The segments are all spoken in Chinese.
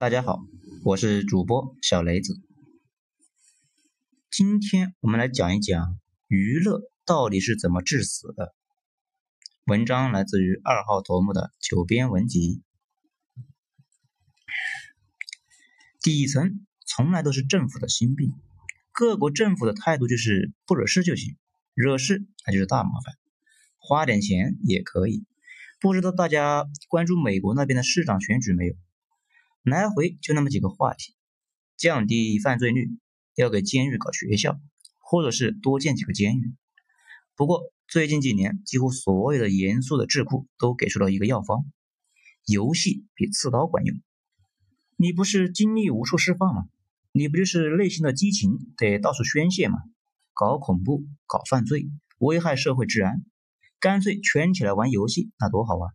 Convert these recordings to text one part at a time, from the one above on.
大家好，我是主播小雷子。今天我们来讲一讲娱乐到底是怎么致死的。文章来自于二号头目的九编文集。底层从来都是政府的心病，各国政府的态度就是不惹事就行，惹事那就是大麻烦，花点钱也可以。不知道大家关注美国那边的市长选举没有？来回就那么几个话题：降低犯罪率，要给监狱搞学校，或者是多建几个监狱。不过最近几年，几乎所有的严肃的智库都给出了一个药方：游戏比刺刀管用。你不是精力无处释放吗？你不就是内心的激情得到处宣泄吗？搞恐怖、搞犯罪、危害社会治安，干脆圈起来玩游戏，那多好啊！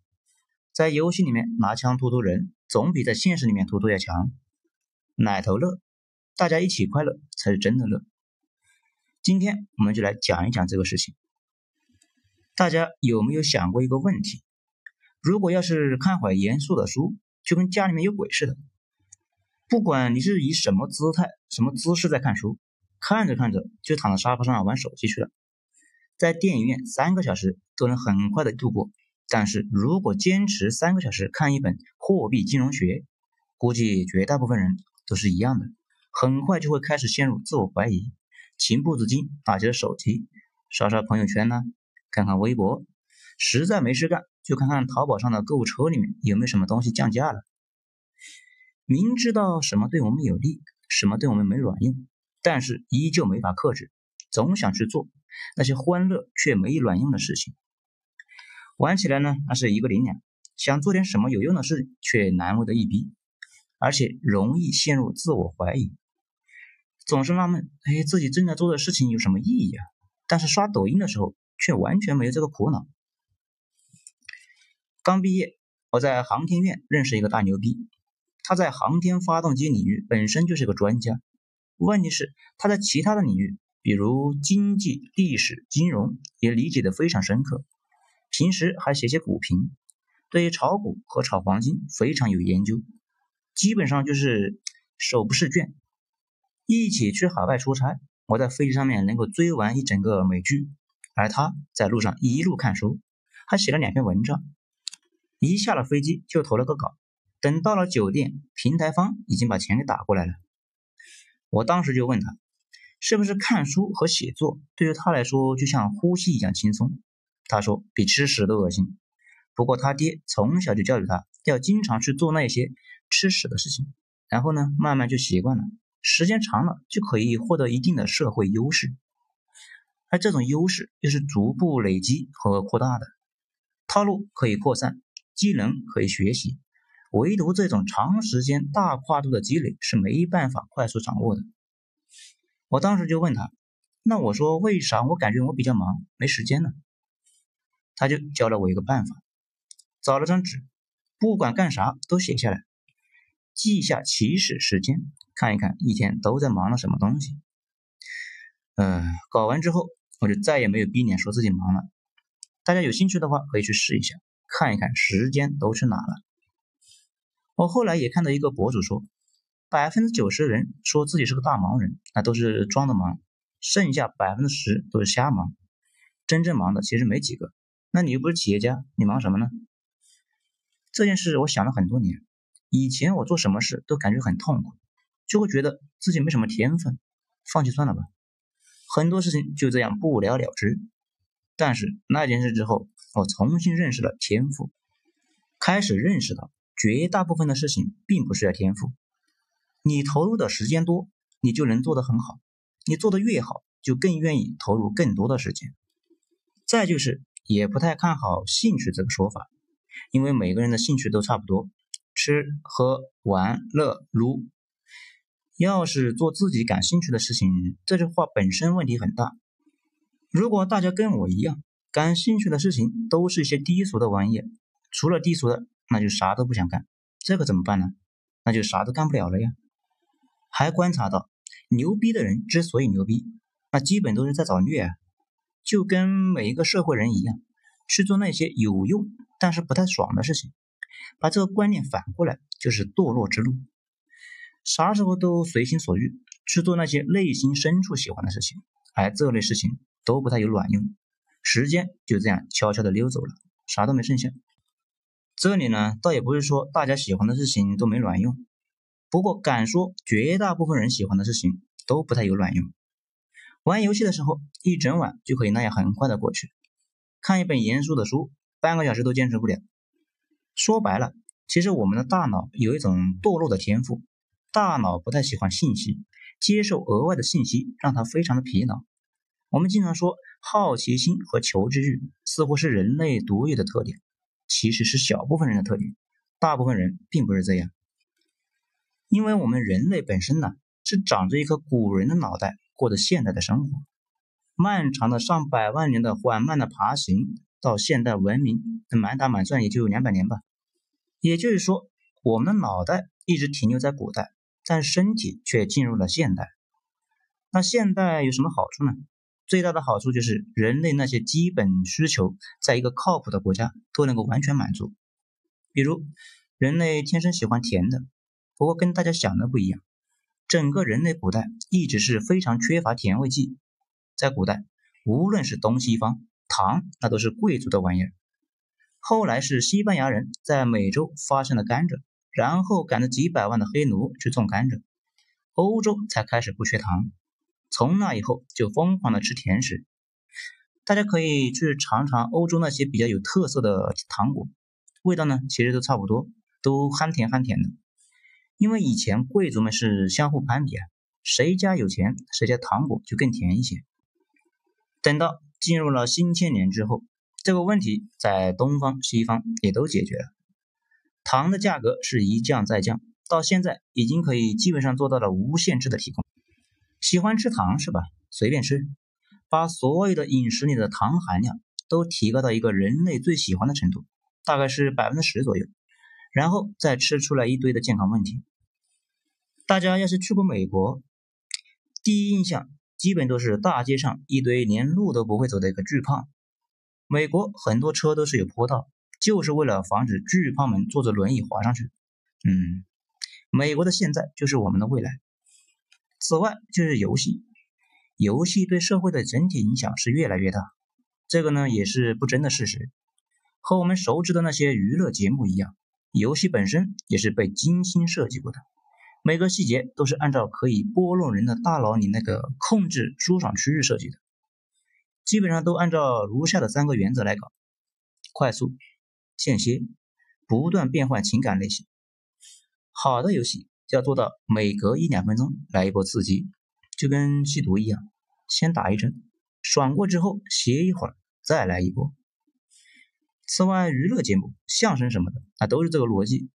在游戏里面拿枪突突人。总比在现实里面突突要强，奶头乐，大家一起快乐才是真的乐。今天我们就来讲一讲这个事情。大家有没有想过一个问题？如果要是看会严肃的书，就跟家里面有鬼似的，不管你是以什么姿态、什么姿势在看书，看着看着就躺在沙发上玩手机去了，在电影院三个小时都能很快的度过。但是如果坚持三个小时看一本货币金融学，估计绝大部分人都是一样的，很快就会开始陷入自我怀疑，情不自禁打起了手机，刷刷朋友圈呢，看看微博，实在没事干就看看淘宝上的购物车里面有没有什么东西降价了。明知道什么对我们有利，什么对我们没卵用，但是依旧没法克制，总想去做那些欢乐却没卵用的事情。玩起来呢，那是一个灵两；想做点什么有用的事，却难为的一逼，而且容易陷入自我怀疑，总是纳闷：哎，自己正在做的事情有什么意义啊？但是刷抖音的时候，却完全没有这个苦恼。刚毕业，我在航天院认识一个大牛逼，他在航天发动机领域本身就是个专家，问题是他在其他的领域，比如经济、历史、金融，也理解的非常深刻。平时还写写股评，对炒股和炒黄金非常有研究，基本上就是手不释卷。一起去海外出差，我在飞机上面能够追完一整个美剧，而他在路上一路看书，还写了两篇文章。一下了飞机就投了个稿，等到了酒店，平台方已经把钱给打过来了。我当时就问他，是不是看书和写作对于他来说就像呼吸一样轻松？他说比吃屎都恶心，不过他爹从小就教育他要经常去做那些吃屎的事情，然后呢，慢慢就习惯了，时间长了就可以获得一定的社会优势，而这种优势又是逐步累积和扩大的，套路可以扩散，技能可以学习，唯独这种长时间大跨度的积累是没办法快速掌握的。我当时就问他，那我说为啥我感觉我比较忙，没时间呢？他就教了我一个办法，找了张纸，不管干啥都写下来，记下起始时间，看一看一天都在忙了什么东西。嗯，搞完之后我就再也没有逼脸说自己忙了。大家有兴趣的话可以去试一下，看一看时间都去哪了。我后来也看到一个博主说，百分之九十的人说自己是个大忙人，那都是装的忙，剩下百分之十都是瞎忙，真正忙的其实没几个。那你又不是企业家，你忙什么呢？这件事我想了很多年。以前我做什么事都感觉很痛苦，就会觉得自己没什么天分，放弃算了吧。很多事情就这样不了了之。但是那件事之后，我重新认识了天赋，开始认识到绝大部分的事情并不是要天赋。你投入的时间多，你就能做得很好。你做得越好，就更愿意投入更多的时间。再就是。也不太看好兴趣这个说法，因为每个人的兴趣都差不多，吃喝玩乐撸。要是做自己感兴趣的事情，这句话本身问题很大。如果大家跟我一样，感兴趣的事情都是一些低俗的玩意，除了低俗的，那就啥都不想干，这可怎么办呢？那就啥都干不了了呀。还观察到，牛逼的人之所以牛逼，那基本都是在找虐啊。就跟每一个社会人一样，去做那些有用但是不太爽的事情，把这个观念反过来就是堕落之路。啥时候都随心所欲，去做那些内心深处喜欢的事情，而这类事情都不太有卵用，时间就这样悄悄的溜走了，啥都没剩下。这里呢，倒也不是说大家喜欢的事情都没卵用，不过敢说绝大部分人喜欢的事情都不太有卵用。玩游戏的时候，一整晚就可以那样很快的过去；看一本严肃的书，半个小时都坚持不了。说白了，其实我们的大脑有一种堕落的天赋，大脑不太喜欢信息，接受额外的信息让它非常的疲劳。我们经常说，好奇心和求知欲似乎是人类独有的特点。其实是小部分人的特点，大部分人并不是这样。因为我们人类本身呢，是长着一颗古人的脑袋过着现代的生活，漫长的上百万年的缓慢的爬行，到现代文明，满打满算也就两百年吧。也就是说，我们的脑袋一直停留在古代，但身体却进入了现代。那现代有什么好处呢？最大的好处就是人类那些基本需求，在一个靠谱的国家都能够完全满足。比如，人类天生喜欢甜的，不过跟大家想的不一样。整个人类古代一直是非常缺乏甜味剂。在古代，无论是东西方，糖那都是贵族的玩意儿。后来是西班牙人在美洲发现了甘蔗，然后赶着几百万的黑奴去种甘蔗，欧洲才开始不缺糖。从那以后就疯狂的吃甜食，大家可以去尝尝欧洲那些比较有特色的糖果，味道呢其实都差不多，都憨甜憨甜的。因为以前贵族们是相互攀比啊，谁家有钱，谁家糖果就更甜一些。等到进入了新千年之后，这个问题在东方西方也都解决了，糖的价格是一降再降，到现在已经可以基本上做到了无限制的提供。喜欢吃糖是吧？随便吃，把所有的饮食里的糖含量都提高到一个人类最喜欢的程度，大概是百分之十左右，然后再吃出来一堆的健康问题。大家要是去过美国，第一印象基本都是大街上一堆连路都不会走的一个巨胖。美国很多车都是有坡道，就是为了防止巨胖们坐着轮椅滑上去。嗯，美国的现在就是我们的未来。此外就是游戏，游戏对社会的整体影响是越来越大，这个呢也是不争的事实。和我们熟知的那些娱乐节目一样，游戏本身也是被精心设计过的，每个细节都是按照可以拨弄人的大脑里那个控制舒爽区域设计的，基本上都按照如下的三个原则来搞：快速、间歇、不断变换情感类型。好的游戏。要做到每隔一两分钟来一波刺激，就跟吸毒一样，先打一针，爽过之后歇一会儿，再来一波。此外，娱乐节目、相声什么的啊，都是这个逻辑。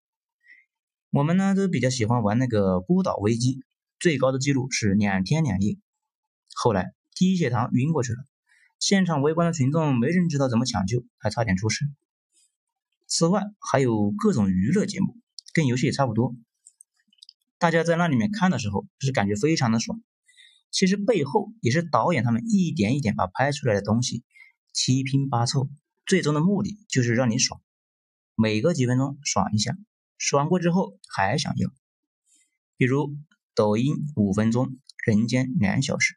我们呢都比较喜欢玩那个孤岛危机，最高的记录是两天两夜，后来低血糖晕过去了，现场围观的群众没人知道怎么抢救，还差点出事。此外，还有各种娱乐节目，跟游戏也差不多。大家在那里面看的时候，是感觉非常的爽。其实背后也是导演他们一点一点把拍出来的东西七拼八凑，最终的目的就是让你爽。每隔几分钟爽一下，爽过之后还想要。比如抖音五分钟，人间两小时，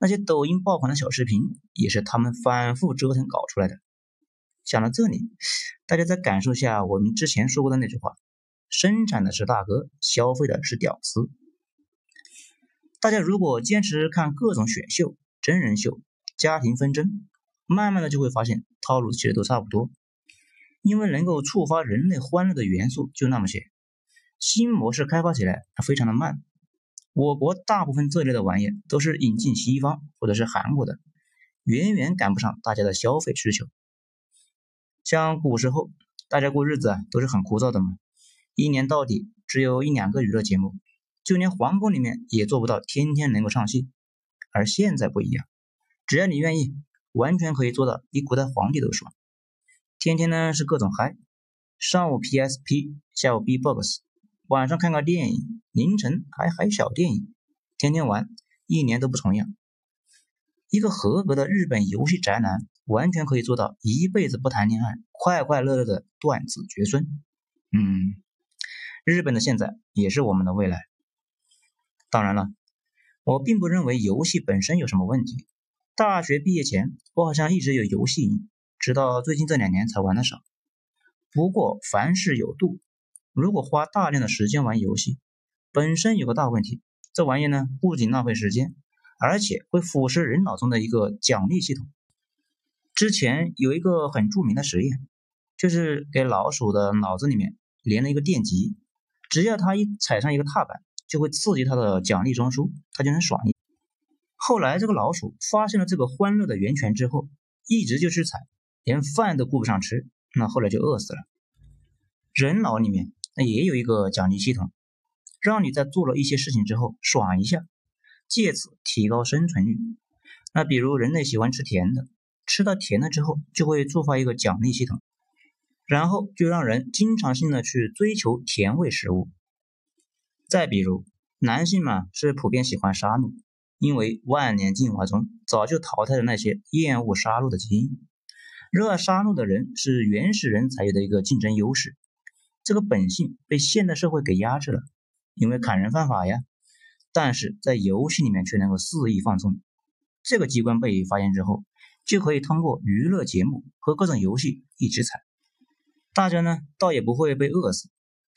那些抖音爆款的小视频也是他们反复折腾搞出来的。讲到这里，大家再感受一下我们之前说过的那句话。生产的是大哥，消费的是屌丝。大家如果坚持看各种选秀、真人秀、家庭纷争，慢慢的就会发现套路其实都差不多。因为能够触发人类欢乐的元素就那么些，新模式开发起来它非常的慢。我国大部分这类的玩意都是引进西方或者是韩国的，远远赶不上大家的消费需求。像古时候大家过日子啊都是很枯燥的嘛。一年到底只有一两个娱乐节目，就连皇宫里面也做不到天天能够上戏。而现在不一样，只要你愿意，完全可以做到比古代皇帝都爽。天天呢是各种嗨，上午 PSP，下午 B-box，晚上看个电影，凌晨还嗨小电影，天天玩，一年都不重样。一个合格的日本游戏宅男，完全可以做到一辈子不谈恋爱，快快乐乐的断子绝孙。嗯。日本的现在也是我们的未来。当然了，我并不认为游戏本身有什么问题。大学毕业前，我好像一直有游戏瘾，直到最近这两年才玩的少。不过凡事有度，如果花大量的时间玩游戏，本身有个大问题，这玩意呢不仅浪费时间，而且会腐蚀人脑中的一个奖励系统。之前有一个很著名的实验，就是给老鼠的脑子里面连了一个电极，只要它一踩上一个踏板，就会刺激它的奖励中枢，它就能爽。后来这个老鼠发现了这个欢乐的源泉之后，一直就去踩，连饭都顾不上吃，那后来就饿死了。人脑里面那也有一个奖励系统，让你在做了一些事情之后爽一下，借此提高生存率。那比如人类喜欢吃甜的。吃到甜了之后，就会触发一个奖励系统，然后就让人经常性的去追求甜味食物。再比如，男性嘛是普遍喜欢杀戮，因为万年进化中早就淘汰了那些厌恶杀戮的基因。热爱杀戮的人是原始人才有的一个竞争优势，这个本性被现代社会给压制了，因为砍人犯法呀。但是在游戏里面却能够肆意放纵，这个机关被发现之后。就可以通过娱乐节目和各种游戏一直踩，大家呢倒也不会被饿死，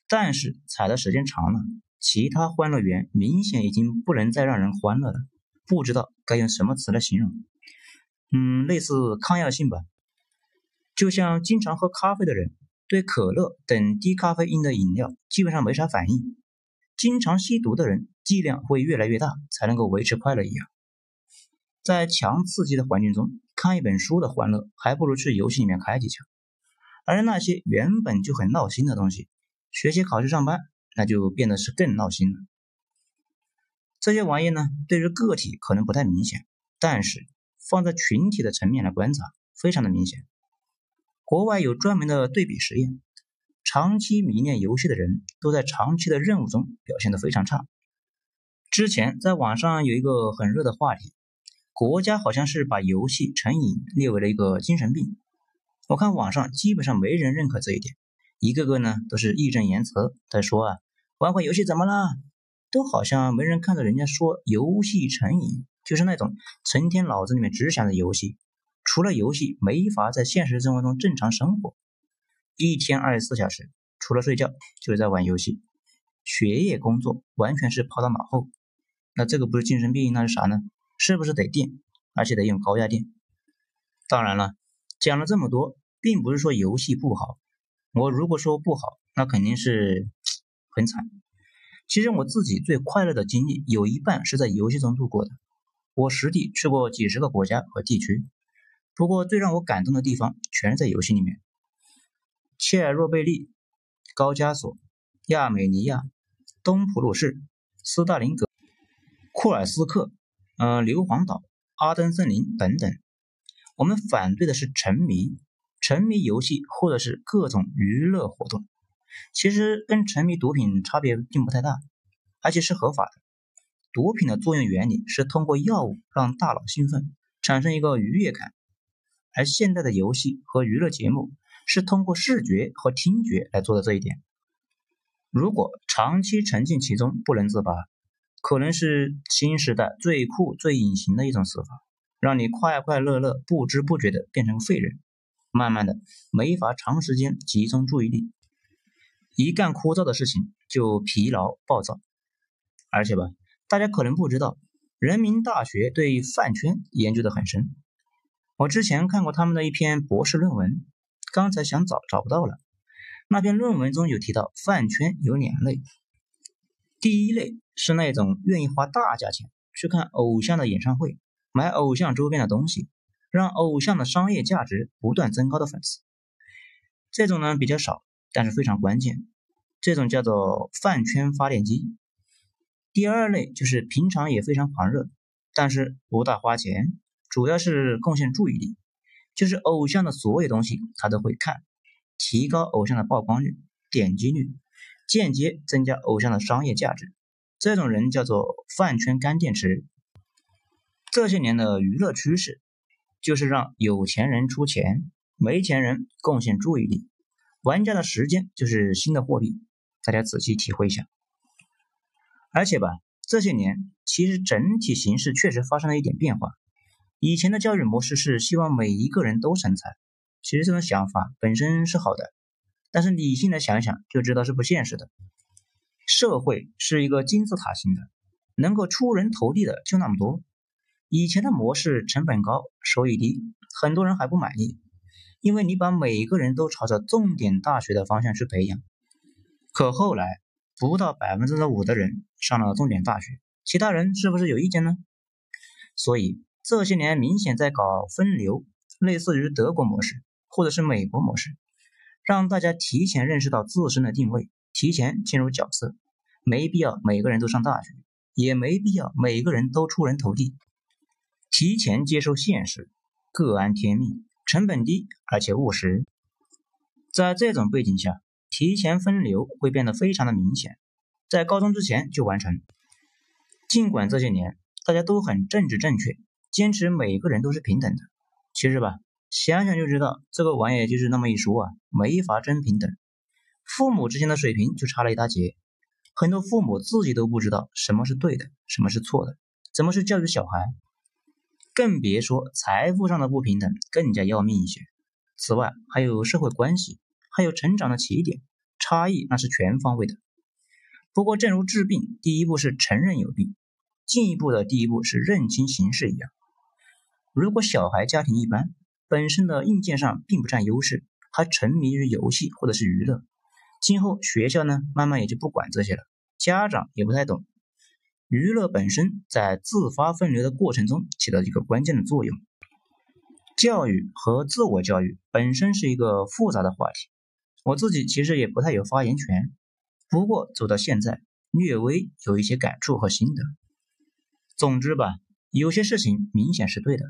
但是踩的时间长了，其他欢乐园明显已经不能再让人欢乐了，不知道该用什么词来形容，嗯，类似抗药性吧。就像经常喝咖啡的人，对可乐等低咖啡因的饮料基本上没啥反应，经常吸毒的人剂量会越来越大才能够维持快乐一样，在强刺激的环境中。看一本书的欢乐，还不如去游戏里面开几枪。而那些原本就很闹心的东西，学习、考试、上班，那就变得是更闹心了。这些玩意呢，对于个体可能不太明显，但是放在群体的层面来观察，非常的明显。国外有专门的对比实验，长期迷恋游戏的人都在长期的任务中表现得非常差。之前在网上有一个很热的话题。国家好像是把游戏成瘾列为了一个精神病，我看网上基本上没人认可这一点，一个个呢都是义正言辞在说啊，玩会游戏怎么了？都好像没人看到人家说游戏成瘾就是那种成天脑子里面只想着游戏，除了游戏没法在现实生活中正常生活，一天二十四小时除了睡觉就是在玩游戏，学业工作完全是抛到脑后，那这个不是精神病那是啥呢？是不是得电，而且得用高压电？当然了，讲了这么多，并不是说游戏不好。我如果说不好，那肯定是很惨。其实我自己最快乐的经历，有一半是在游戏中度过的。我实地去过几十个国家和地区，不过最让我感动的地方，全是在游戏里面。切尔诺贝利、高加索、亚美尼亚、东普鲁士、斯大林格、库尔斯克。呃，硫磺岛、阿登森林等等，我们反对的是沉迷、沉迷游戏或者是各种娱乐活动，其实跟沉迷毒品差别并不太大，而且是合法的。毒品的作用原理是通过药物让大脑兴奋，产生一个愉悦感，而现在的游戏和娱乐节目是通过视觉和听觉来做的这一点。如果长期沉浸其中不能自拔。可能是新时代最酷、最隐形的一种死法，让你快快乐乐、不知不觉的变成废人，慢慢的没法长时间集中注意力，一干枯燥的事情就疲劳暴躁。而且吧，大家可能不知道，人民大学对饭圈研究的很深。我之前看过他们的一篇博士论文，刚才想找找不到了。那篇论文中有提到，饭圈有两类。第一类是那种愿意花大价钱去看偶像的演唱会，买偶像周边的东西，让偶像的商业价值不断增高的粉丝。这种呢比较少，但是非常关键。这种叫做饭圈发电机。第二类就是平常也非常狂热，但是不大花钱，主要是贡献注意力，就是偶像的所有东西他都会看，提高偶像的曝光率、点击率。间接增加偶像的商业价值，这种人叫做饭圈干电池。这些年的娱乐趋势，就是让有钱人出钱，没钱人贡献注意力，玩家的时间就是新的货币。大家仔细体会一下。而且吧，这些年其实整体形势确实发生了一点变化。以前的教育模式是希望每一个人都成才，其实这种想法本身是好的，但是理性的想想就知道是不现实的。社会是一个金字塔型的，能够出人头地的就那么多。以前的模式成本高，收益低，很多人还不满意，因为你把每一个人都朝着重点大学的方向去培养。可后来不到百分之五的人上了重点大学，其他人是不是有意见呢？所以。这些年明显在搞分流，类似于德国模式或者是美国模式，让大家提前认识到自身的定位，提前进入角色。没必要每个人都上大学，也没必要每个人都出人头地。提前接受现实，各安天命，成本低而且务实。在这种背景下，提前分流会变得非常的明显，在高中之前就完成。尽管这些年大家都很政治正确。坚持每个人都是平等的，其实吧，想想就知道这个玩意就是那么一说啊，没法真平等。父母之间的水平就差了一大截，很多父母自己都不知道什么是对的，什么是错的，怎么去教育小孩，更别说财富上的不平等更加要命一些。此外，还有社会关系，还有成长的起点，差异那是全方位的。不过，正如治病，第一步是承认有病，进一步的第一步是认清形势一样。如果小孩家庭一般，本身的硬件上并不占优势，还沉迷于游戏或者是娱乐，今后学校呢，慢慢也就不管这些了，家长也不太懂。娱乐本身在自发分流的过程中起到一个关键的作用。教育和自我教育本身是一个复杂的话题，我自己其实也不太有发言权。不过走到现在，略微有一些感触和心得。总之吧，有些事情明显是对的。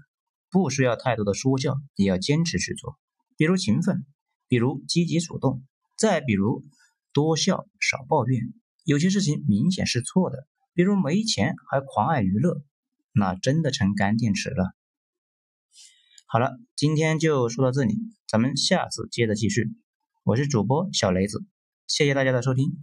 不需要太多的说教，也要坚持去做。比如勤奋，比如积极主动，再比如多笑少抱怨。有些事情明显是错的，比如没钱还狂爱娱乐，那真的成干电池了。好了，今天就说到这里，咱们下次接着继续。我是主播小雷子，谢谢大家的收听。